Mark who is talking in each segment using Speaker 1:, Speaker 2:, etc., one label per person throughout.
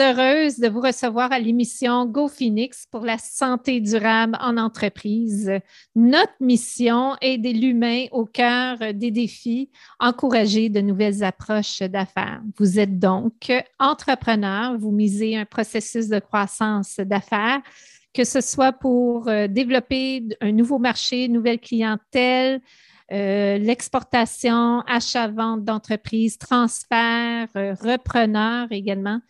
Speaker 1: heureuse de vous recevoir à l'émission Go Phoenix pour la santé durable en entreprise. Notre mission est aider l'humain au cœur des défis, encourager de nouvelles approches d'affaires. Vous êtes donc entrepreneur, vous misez un processus de croissance d'affaires, que ce soit pour euh, développer un nouveau marché, une nouvelle clientèle, euh, l'exportation, achat-vente d'entreprise, transfert, euh, repreneur également,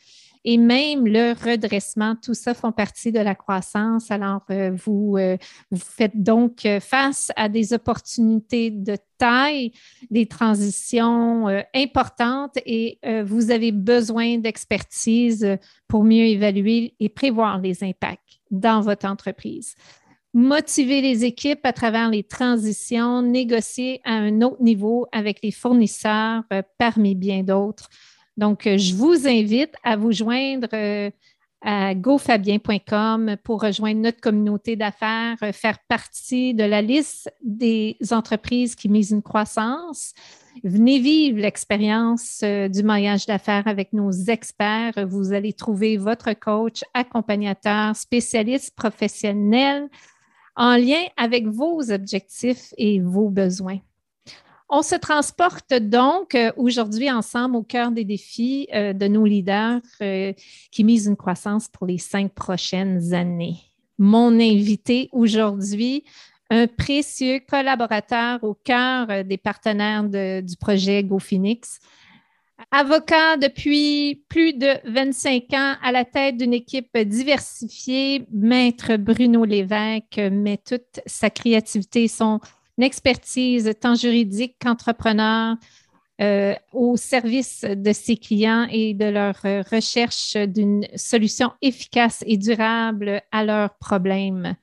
Speaker 1: et même le redressement. Tout ça font partie de la croissance. Alors, euh, vous, vous faites donc face à des opportunités de taille, des transitions importantes et vous avez besoin d'expertise pour mieux évaluer et prévoir les impacts dans votre entreprise motiver les équipes à travers les transitions, négocier à un autre niveau avec les fournisseurs euh, parmi bien d'autres. Donc, euh, je vous invite à vous joindre euh, à gofabien.com pour rejoindre notre communauté d'affaires, faire partie de la liste des entreprises qui misent une croissance. Venez vivre l'expérience du maillage d'affaires avec nos experts. Vous allez trouver votre coach, accompagnateur, spécialiste professionnel en lien avec vos objectifs et vos besoins. On se transporte donc euh, aujourd'hui ensemble au cœur des défis euh, de nos leaders euh, qui misent une croissance pour les cinq prochaines années. Mon invité aujourd'hui, un précieux collaborateur au cœur des partenaires du projet GoPhoenix, Avocat depuis plus de 25 ans à la tête d'une équipe diversifiée, Maître Bruno Lévesque met toute sa créativité, son expertise tant juridique qu'entrepreneur euh, au service de ses clients et de leur recherche d'une solution efficace et durable à leurs problèmes.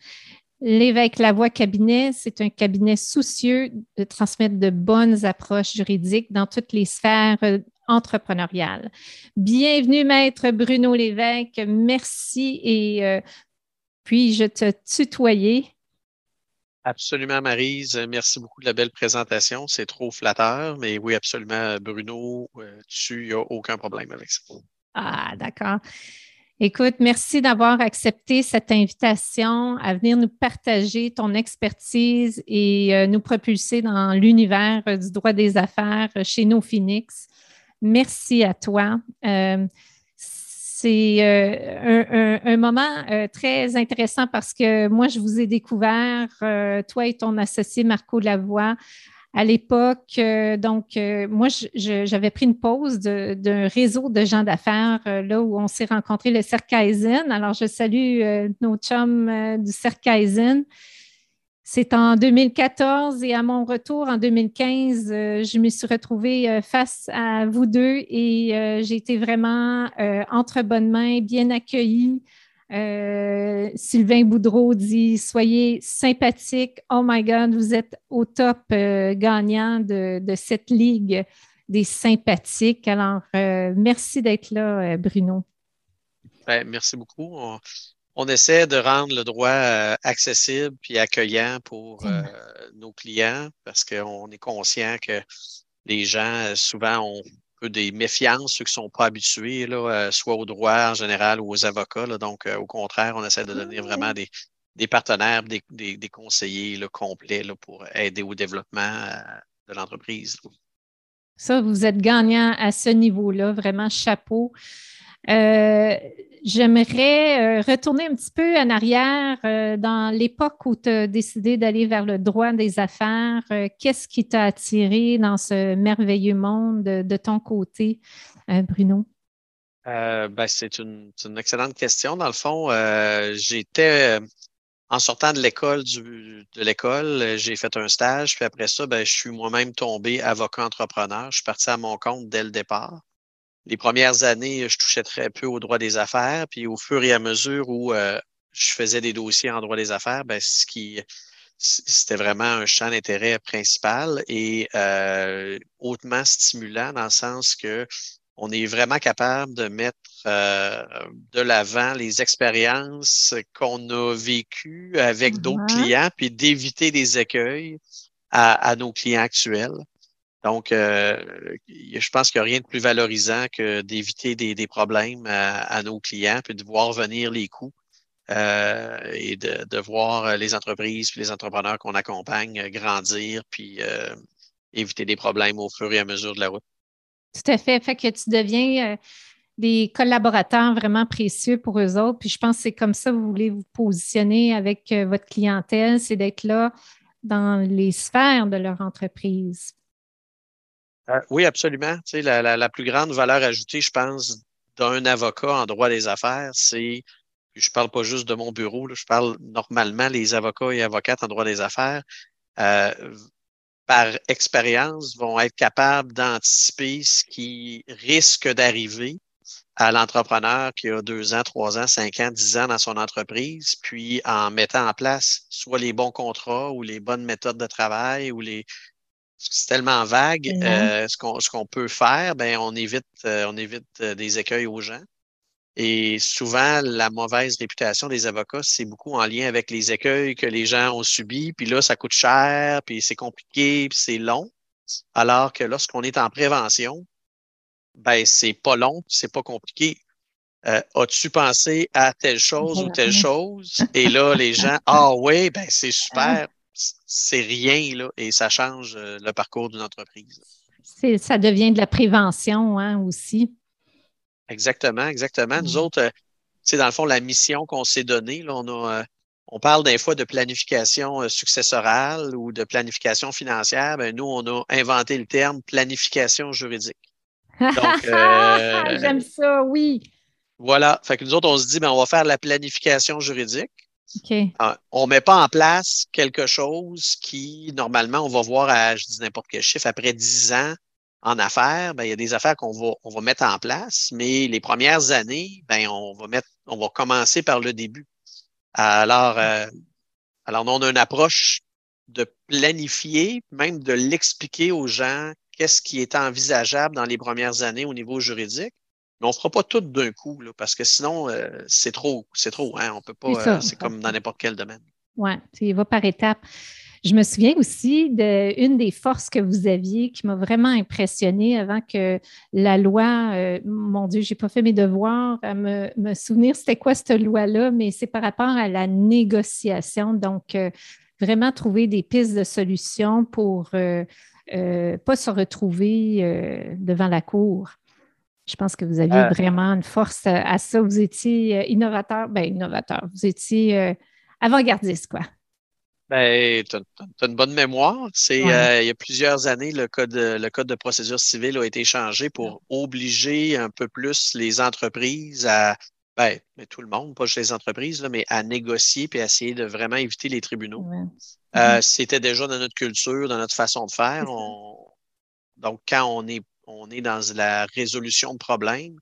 Speaker 1: L'évêque Lavoie Cabinet, c'est un cabinet soucieux de transmettre de bonnes approches juridiques dans toutes les sphères entrepreneuriale. Bienvenue, Maître Bruno Lévesque. Merci et euh, puis-je te tutoyer?
Speaker 2: Absolument, Marise. Merci beaucoup de la belle présentation. C'est trop flatteur, mais oui, absolument, Bruno, euh, tu n'as aucun problème avec ça.
Speaker 1: Ah, d'accord. Écoute, merci d'avoir accepté cette invitation à venir nous partager ton expertise et euh, nous propulser dans l'univers du droit des affaires chez nos Phoenix. Merci à toi. Euh, c'est euh, un, moment euh, très intéressant parce que moi, je vous ai découvert, toi et ton associé Marco Lavoie, à l'époque. donc, moi, j'avais pris une pause d'un réseau de gens d'affaires là où on s'est rencontrés, le Cercaizen. Alors, je salue nos chums du Cercaizen. C'est en 2014 et à mon retour en 2015, euh, je me suis retrouvée euh, face à vous deux et euh, j'ai été vraiment entre bonnes mains, bien accueillie. Sylvain Boudreau dit Soyez sympathique. Oh my God, vous êtes au top gagnant de, cette ligue des sympathiques. Alors, merci d'être là, Bruno.
Speaker 2: Ben, merci beaucoup on essaie de rendre le droit euh, accessible puis accueillant pour euh, nos clients parce qu'on est conscient que les gens, euh, souvent, ont peu des méfiances, ceux qui ne sont pas habitués, là, soit au droit en général ou aux avocats. Donc, au contraire, on essaie de devenir vraiment des, partenaires, des, conseillers complets pour aider au développement de l'entreprise.
Speaker 1: Ça, vous êtes gagnant à ce niveau-là, vraiment chapeau. Euh, j'aimerais euh, retourner un petit peu en arrière euh, dans l'époque où tu as décidé d'aller vers le droit des affaires. Qu'est-ce qui t'a attiré dans ce merveilleux monde de, ton côté, Bruno?
Speaker 2: Ben, c'est une, excellente question. Dans le fond, j'étais en sortant de l'école de l'école, j'ai fait un stage, puis après ça, ben, je suis moi-même tombé avocat entrepreneur. Je suis parti à mon compte dès le départ les premières années, je touchais très peu au droit des affaires. Puis au fur et à mesure où euh, je faisais des dossiers en droit des affaires, ben, ce qui c'était vraiment un champ d'intérêt principal et euh, hautement stimulant dans le sens que on est vraiment capable de mettre euh, de l'avant les expériences qu'on a vécues avec d'autres clients, puis d'éviter des écueils à, à, nos clients actuels. Donc, je pense qu'il n'y a rien de plus valorisant que d'éviter des, problèmes à, nos clients, puis de voir venir les coûts et de, voir les entreprises et les entrepreneurs qu'on accompagne grandir, puis éviter des problèmes au fur et à mesure de la route.
Speaker 1: Tout à fait. Fait que tu deviens des collaborateurs vraiment précieux pour eux autres. Puis je pense que c'est comme ça que vous voulez vous positionner avec euh, votre clientèle, c'est d'être là dans les sphères de leur entreprise.
Speaker 2: Euh, oui, absolument. Tu sais, la, plus grande valeur ajoutée, je pense, d'un avocat en droit des affaires, c'est, je ne parle pas juste de mon bureau, je parle normalement les avocats et avocates en droit des affaires, euh, par expérience, vont être capables d'anticiper ce qui risque d'arriver à l'entrepreneur qui a deux ans, trois ans, cinq ans, dix ans dans son entreprise, puis en mettant en place soit les bons contrats ou les bonnes méthodes de travail ou les c'est tellement vague. Euh, ce qu'on ce qu'on peut faire, ben on évite euh, on évite euh, des écueils aux gens. Et souvent, la mauvaise réputation des avocats, c'est beaucoup en lien avec les écueils que les gens ont subis. Puis là, ça coûte cher, puis c'est compliqué, puis c'est long. Alors que lorsqu'on est en prévention, ben c'est pas long, c'est pas compliqué. Euh, as-tu pensé à telle chose ou telle chose? Et là, les gens, ah oui, ben c'est super, c'est rien, là, et ça change euh, le parcours d'une entreprise.
Speaker 1: Ça devient de la prévention hein, aussi.
Speaker 2: Exactement, exactement. Nous autres, c'est euh, dans le fond, la mission qu'on s'est donnée, là, on a. on parle des fois de planification successorale ou de planification financière. Ben, nous, on a inventé le terme planification juridique.
Speaker 1: Euh, J'aime ça, oui.
Speaker 2: Voilà. Fait que nous autres, on se dit, ben, on va faire la planification juridique.
Speaker 1: Ah,
Speaker 2: on ne met pas en place quelque chose qui, normalement, on va voir à, je dis n'importe quel chiffre, après 10 ans en affaires, ben, il y a des affaires qu'on va, on va mettre en place, mais les premières années, ben, on va mettre, on va commencer par le début. Alors, euh, alors, on a une approche de planifier, même de l'expliquer aux gens qu'est-ce qui est envisageable dans les premières années au niveau juridique. Mais on ne fera pas tout d'un coup, parce que sinon, euh, c'est trop, c'est trop. Hein? On peut pas. Euh, c'est comme dans n'importe quel domaine.
Speaker 1: Oui, il va par étapes. Je me souviens aussi d'une des forces que vous aviez qui m'a vraiment impressionnée avant que la loi, euh, mon Dieu, je n'ai pas fait mes devoirs à me, me souvenir c'était quoi cette loi-là, mais c'est par rapport à la négociation. Donc, vraiment trouver des pistes de solutions pour euh, pas se retrouver euh, devant la cour. Je pense que vous aviez euh. vraiment une force à ça. Vous étiez innovateur, ben innovateur, vous étiez avant-gardiste, quoi.
Speaker 2: Ben, tu as, une bonne mémoire. C'est il y a plusieurs années, le code, le code de procédure civile a été changé pour obliger un peu plus les entreprises à ben, mais tout le monde, pas juste les entreprises, mais à négocier et à essayer de vraiment éviter les tribunaux. Euh. C'était déjà dans notre culture, dans notre façon de faire. Donc, quand on est, on est dans la résolution de problèmes,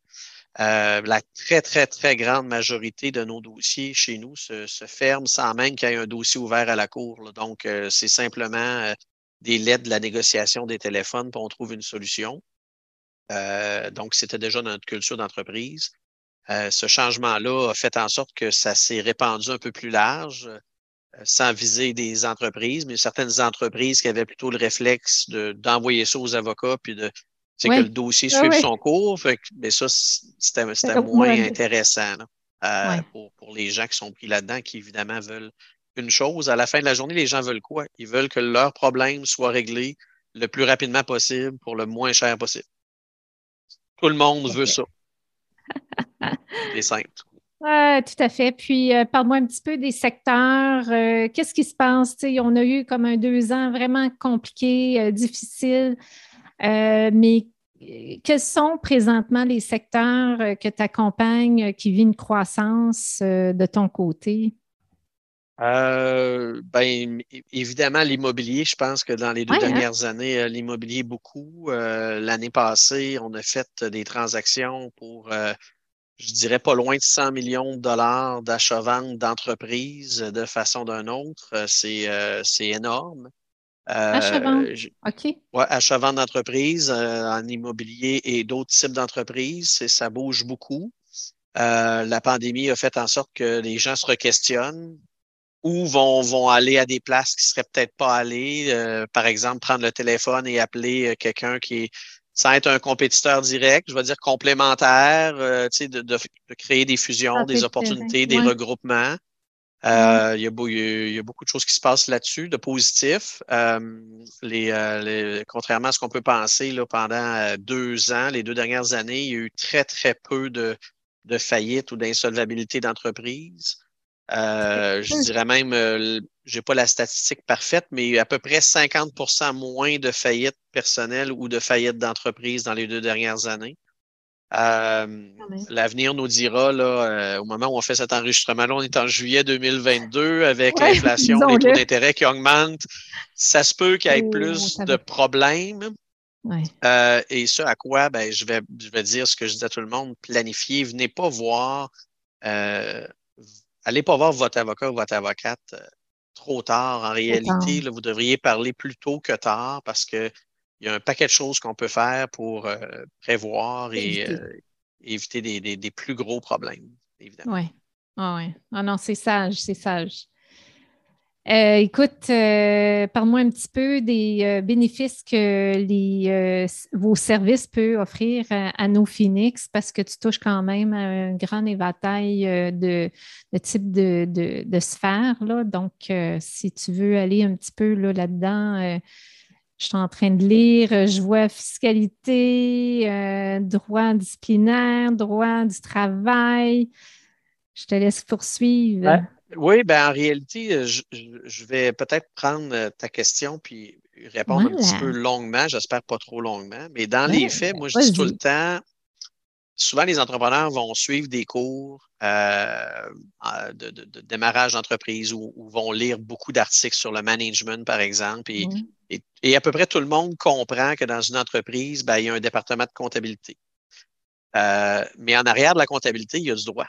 Speaker 2: euh, la très, très, très grande majorité de nos dossiers chez nous se, se ferment sans même qu'il y ait un dossier ouvert à la cour. Donc, euh, c'est simplement des lettres de la négociation des téléphones, pour on trouve une solution. donc, c'était déjà notre culture d'entreprise. Euh, ce changement-là a fait en sorte que ça s'est répandu un peu plus large, euh, sans viser des entreprises, mais certaines entreprises qui avaient plutôt le réflexe d'envoyer ça aux avocats puis de c'est que le dossier suive son cours. mais ça, c'était moins intéressant euh, pour, pour, les gens qui sont pris là-dedans, qui évidemment veulent une chose. À la fin de la journée, les gens veulent quoi? Ils veulent que leurs problèmes soient réglés le plus rapidement possible pour le moins cher possible. Tout le monde veut ça. C'est simple.
Speaker 1: Oui, tout à fait. Puis, euh, parle-moi un petit peu des secteurs. Euh, qu'est-ce qui se passe? on a eu comme un deux ans vraiment compliqué, euh, difficile, mais quels sont présentement les secteurs que tu accompagnes qui vivent une croissance de ton côté?
Speaker 2: ben, évidemment, l'immobilier, je pense que dans les deux hein? dernières années, l'immobilier beaucoup. L'année passée, on a fait des transactions pour je dirais pas loin de 100 millions de dollars d'achat-vente d'entreprises de façon d'un autre. Euh, c'est euh, énorme.
Speaker 1: Euh, achat-vente, OK.
Speaker 2: Oui, achat-vente d'entreprises en immobilier et d'autres types d'entreprises. Ça bouge beaucoup. la pandémie a fait en sorte que les gens se requestionnent ou vont, vont aller à des places qui ne seraient peut-être pas allées. par exemple, prendre le téléphone et appeler quelqu'un qui est sans être un compétiteur direct, je vais dire complémentaire, de, de, de, créer des fusions, des opportunités, des regroupements. Euh, il, y a beaucoup de choses qui se passent là-dessus, de positif. Euh, euh, contrairement à ce qu'on peut penser, là, pendant deux ans, les deux dernières années, il y a eu très, très peu de, de faillites ou d'insolvabilité d'entreprise. je dirais même, je n'ai pas la statistique parfaite, mais à peu près 50% moins de faillites personnelles ou de faillites d'entreprise dans les deux dernières années. Euh, l'avenir nous dira, là, euh, au moment où on fait cet enregistrement-là, on est en juillet 2022 avec l'inflation, les taux d'intérêt qui augmentent. Ça se peut qu'il y ait plus de problèmes. Euh, et ce à quoi ben, je, vais, je vais dire ce que je dis à tout le monde, planifier. Venez pas voir, allez pas voir votre avocat ou votre avocate trop tard. En réalité, vous devriez parler plus tôt que tard parce que il y a un paquet de choses qu'on peut faire pour euh, prévoir et éviter, euh, des, plus gros problèmes, évidemment.
Speaker 1: Oui. Ah, ouais. ah non, c'est sage, c'est sage. Euh, écoute, parle-moi un petit peu des bénéfices que les, vos services peuvent offrir à, nos Phoenix parce que tu touches quand même à un grand éventail de, de types de, de, sphères. Là. Donc, si tu veux aller un petit peu là-dedans, je suis en train de lire, euh, je vois fiscalité, euh, droit disciplinaire, droit du travail. Je te laisse poursuivre.
Speaker 2: Oui, ben en réalité, euh, je, vais peut-être prendre ta question puis répondre un petit peu longuement, j'espère pas trop longuement, mais dans les faits, moi je dis tout le temps, souvent les entrepreneurs vont suivre des cours de, démarrage d'entreprise ou, vont lire beaucoup d'articles sur le management, par exemple, et et, à peu près tout le monde comprend que dans une entreprise, ben, il y a un département de comptabilité. Euh, mais en arrière de la comptabilité, il y a du droit.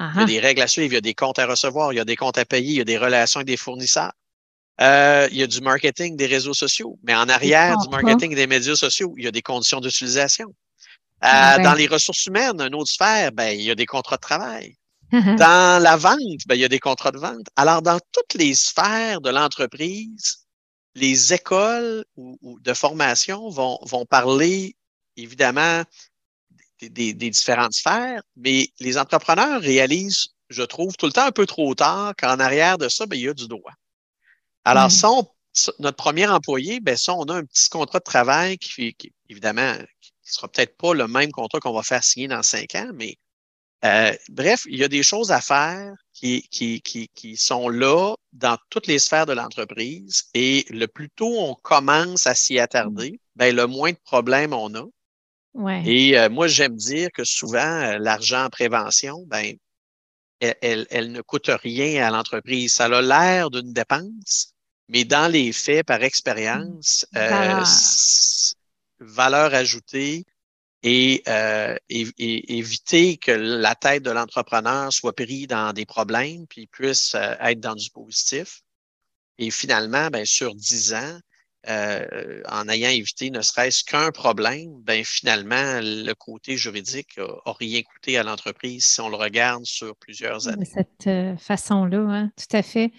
Speaker 2: Il y a des règles à suivre, il y a des comptes à recevoir, il y a des comptes à payer, il y a des relations avec des fournisseurs. Euh, il y a du marketing des réseaux sociaux. Mais en arrière du marketing des médias sociaux, il y a des conditions d'utilisation. Euh, dans les ressources humaines, une autre sphère, ben, il y a des contrats de travail. Dans la vente, ben, il y a des contrats de vente. Alors, dans toutes les sphères de l'entreprise, les écoles ou, de formation vont, vont, parler évidemment des, différentes sphères, mais les entrepreneurs réalisent, je trouve, tout le temps un peu trop tard qu'en arrière de ça, ben, il y a du droit. Alors, notre premier employé, ben, ça, on a un petit contrat de travail qui, qui évidemment, qui ne sera peut-être pas le même contrat qu'on va faire signer dans cinq ans, mais euh, bref, il y a des choses à faire qui, qui, qui, qui, sont là dans toutes les sphères de l'entreprise et le plus tôt on commence à s'y attarder, ben, le moins de problèmes on a.
Speaker 1: Ouais.
Speaker 2: Et euh, moi, j'aime dire que souvent, euh, l'argent en prévention, ben, elle, elle, ne coûte rien à l'entreprise. Ça a l'air d'une dépense, mais dans les faits, par expérience, valeur ajoutée, euh, et, éviter que la tête de l'entrepreneur soit prise dans des problèmes puis puisse euh, être dans du positif. Et finalement, ben, sur dix ans, euh, en ayant évité ne serait-ce qu'un problème, ben, finalement, le côté juridique n'a rien coûté à l'entreprise si on le regarde sur plusieurs années.
Speaker 1: De cette façon-là, hein, tout à fait.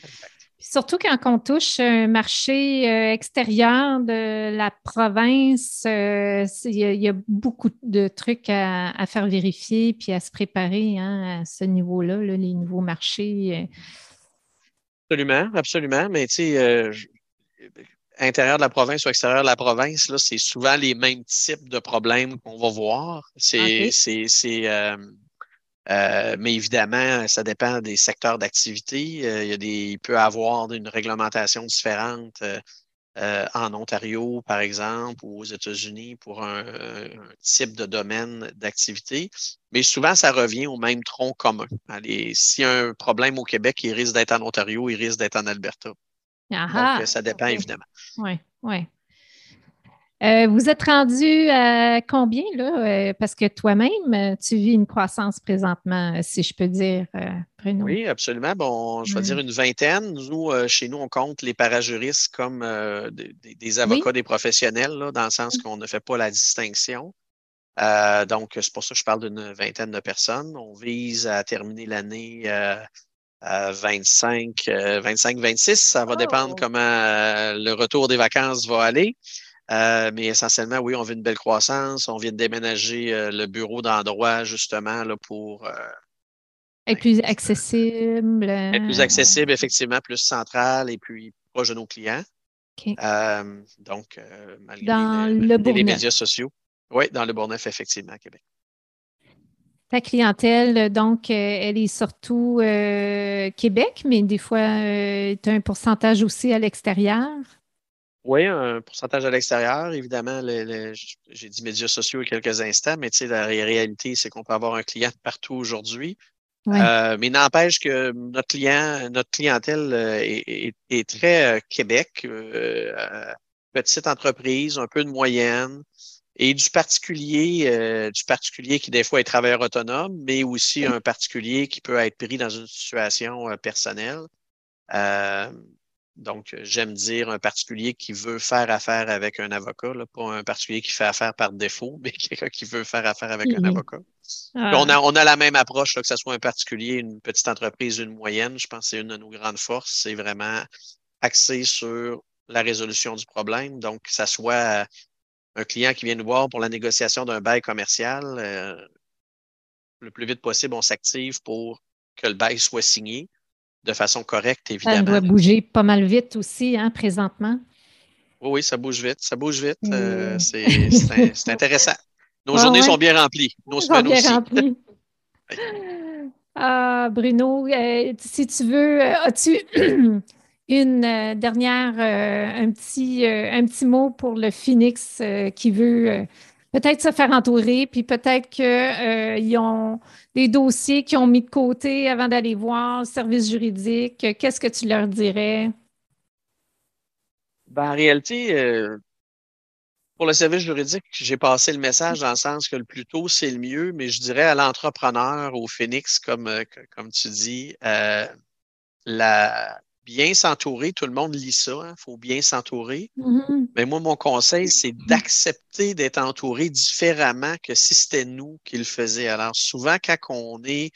Speaker 1: Surtout quand on touche un marché euh, extérieur de la province, euh, il y, a beaucoup de trucs à, faire vérifier puis à se préparer hein, à ce niveau-là, les nouveaux marchés. Euh.
Speaker 2: Absolument, absolument. Mais tu sais, intérieur de la province ou extérieur de la province, c'est souvent les mêmes types de problèmes qu'on va voir. C'est euh, mais évidemment, ça dépend des secteurs d'activité. Euh, il, y a des, il peut y avoir une réglementation différente euh, en Ontario, par exemple, ou aux États-Unis pour un, type de domaine d'activité. Mais souvent, ça revient au même tronc commun. S'il y a un problème au Québec, il risque d'être en Ontario, il risque d'être en Alberta. Donc, ça dépend évidemment.
Speaker 1: Oui, oui. Euh, vous êtes rendu à combien, là? Euh, parce que toi-même, tu vis une croissance présentement, si je peux dire, euh,
Speaker 2: Oui, absolument. Bon, je vais dire une vingtaine. Nous, chez nous, on compte les parajuristes comme des, avocats, des professionnels, dans le sens qu'on ne fait pas la distinction. donc, c'est pour ça que je parle d'une vingtaine de personnes. On vise à terminer l'année 25, 25, 26. Ça va dépendre comment le retour des vacances va aller. Mais essentiellement, oui, on veut une belle croissance. On vient de déménager le bureau d'endroit justement là, pour
Speaker 1: être plus accessible.
Speaker 2: Être plus accessible, effectivement, plus central et puis proche de nos clients. Euh, donc, euh, malgré,
Speaker 1: dans le,
Speaker 2: les médias sociaux. Oui, dans le Bourneuf, effectivement, à Québec.
Speaker 1: Ta clientèle, donc, euh, elle est surtout Québec, mais des fois, tu as un pourcentage aussi à l'extérieur?
Speaker 2: Oui, un pourcentage à l'extérieur. Évidemment, j'ai dit médias sociaux il y a quelques instants, mais la réalité, c'est qu'on peut avoir un client partout aujourd'hui. Euh, mais n'empêche que notre client, notre clientèle euh, est, très euh, Québec, petite entreprise, un peu de moyenne, et du particulier, du particulier qui des fois est travailleur autonome, mais aussi un particulier qui peut être pris dans une situation personnelle. Donc, j'aime dire un particulier qui veut faire affaire avec un avocat, là, pas un particulier qui fait affaire par défaut, mais quelqu'un qui veut faire affaire avec un avocat. Ah. On, a, on a la même approche, là, que ce soit un particulier, une petite entreprise, une moyenne. Je pense que c'est une de nos grandes forces. C'est vraiment axé sur la résolution du problème. Donc, que ce soit un client qui vient nous voir pour la négociation d'un bail commercial, euh, le plus vite possible, on s'active pour que le bail soit signé de façon correcte, évidemment. Ça
Speaker 1: doit bouger pas mal vite aussi, hein, présentement.
Speaker 2: Oui, oui, ça bouge vite. Ça bouge vite. Euh, c'est intéressant. Nos journées sont bien remplies. Nos semaines bien aussi. Remplies.
Speaker 1: ah, Bruno, euh, si tu veux, euh, as-tu une dernière, un, petit, un petit mot pour le Phoenix qui veut peut-être se faire entourer, puis peut-être qu'ils ont des dossiers qu'ils ont mis de côté avant d'aller voir le service juridique, qu'est-ce que tu leur dirais?
Speaker 2: Ben, en réalité, euh, pour le service juridique, j'ai passé le message dans le sens que le plus tôt, c'est le mieux, mais je dirais à l'entrepreneur, au Phoenix, comme, euh, comme tu dis, euh, la, bien s'entourer. Tout le monde lit ça, il hein, faut bien s'entourer. Mm-hmm. Mais moi, mon conseil, c'est d'accepter d'être entouré différemment que si c'était nous qui le faisions. Alors, souvent, quand on est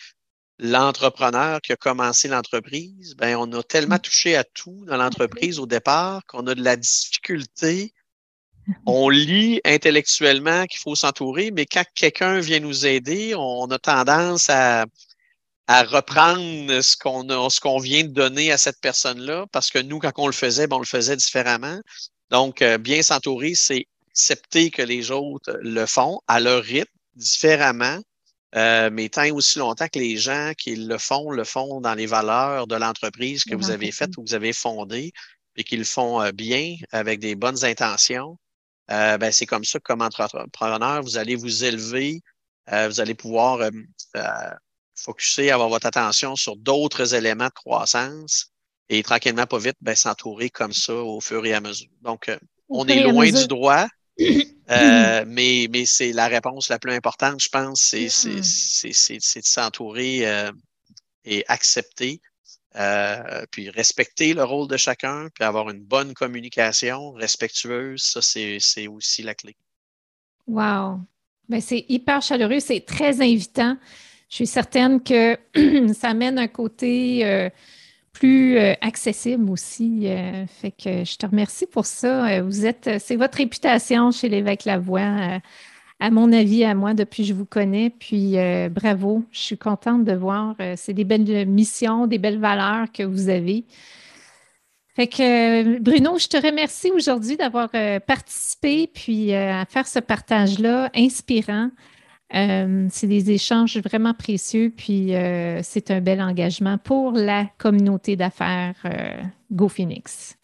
Speaker 2: l'entrepreneur qui a commencé l'entreprise, ben, on a tellement mm. touché à tout dans l'entreprise au départ qu'on a de la difficulté. On lit intellectuellement qu'il faut s'entourer, mais quand quelqu'un vient nous aider, on a tendance à, à reprendre ce qu'on ce qu'on vient de donner à cette personne-là, parce que nous, quand on le faisait, ben, on le faisait différemment. Donc, euh, bien s'entourer, c'est accepter que les autres le font à leur rythme, différemment, euh, mais tant aussi longtemps que les gens qui le font, le font dans les valeurs de l'entreprise que vous avez faite ou que vous avez fondée, et qu'ils le font euh, bien, avec des bonnes intentions. ben, c'est comme ça que, comme entrepreneur, vous allez vous élever, vous allez pouvoir focuser, avoir votre attention sur d'autres éléments de croissance et tranquillement, pas vite, ben, s'entourer comme ça au fur et à mesure. Donc, euh, on est loin du droit, euh, mais, mais c'est la réponse la plus importante, je pense, c'est de s'entourer euh, et accepter, puis respecter le rôle de chacun, puis avoir une bonne communication respectueuse, ça, c'est aussi la clé.
Speaker 1: Wow! Ben, c'est hyper chaleureux, c'est très invitant je suis certaine que ça amène un côté euh, plus euh, accessible aussi. Euh, fait que je te remercie pour ça. Vous êtes, c'est votre réputation chez l'évêque Lavoie, à mon avis, à moi, depuis que je vous connais. Puis bravo, je suis contente de voir. c'est des belles missions, des belles valeurs que vous avez. Fait que Bruno, je te remercie aujourd'hui d'avoir participé puis à faire ce partage-là inspirant. Euh, c'est des échanges vraiment précieux, puis euh, c'est un bel engagement pour la communauté d'affaires euh, GoPhoenix.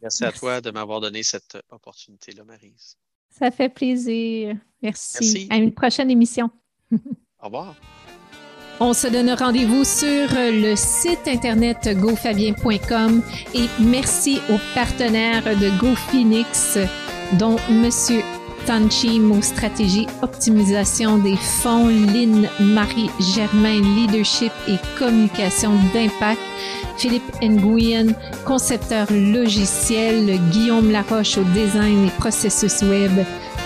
Speaker 2: Merci, à toi de m'avoir donné cette opportunité-là, Marise.
Speaker 1: Ça fait plaisir. Merci. Merci. À une prochaine émission.
Speaker 2: Au revoir.
Speaker 1: On se donne rendez-vous sur le site internet gofabien.com et merci aux partenaires de GoPhoenix, dont Monsieur Tanchim stratégie optimisation des fonds, Lynn Marie Germain leadership et communication d'impact, Philippe Nguyen concepteur logiciel, Guillaume Laroche au design et processus web,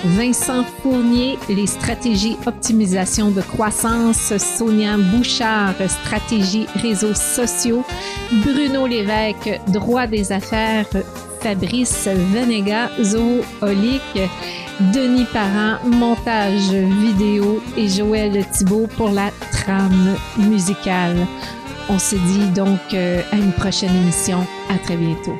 Speaker 1: Vincent Fournier, les stratégies optimisation de croissance, Sonia Bouchard, stratégie réseaux sociaux, Bruno Lévesque, droit des affaires, Fabrice Venega, zoolique, Denis Parent, montage vidéo et Joël Thibault pour la trame musicale. On se dit donc euh, à une prochaine émission. À très bientôt.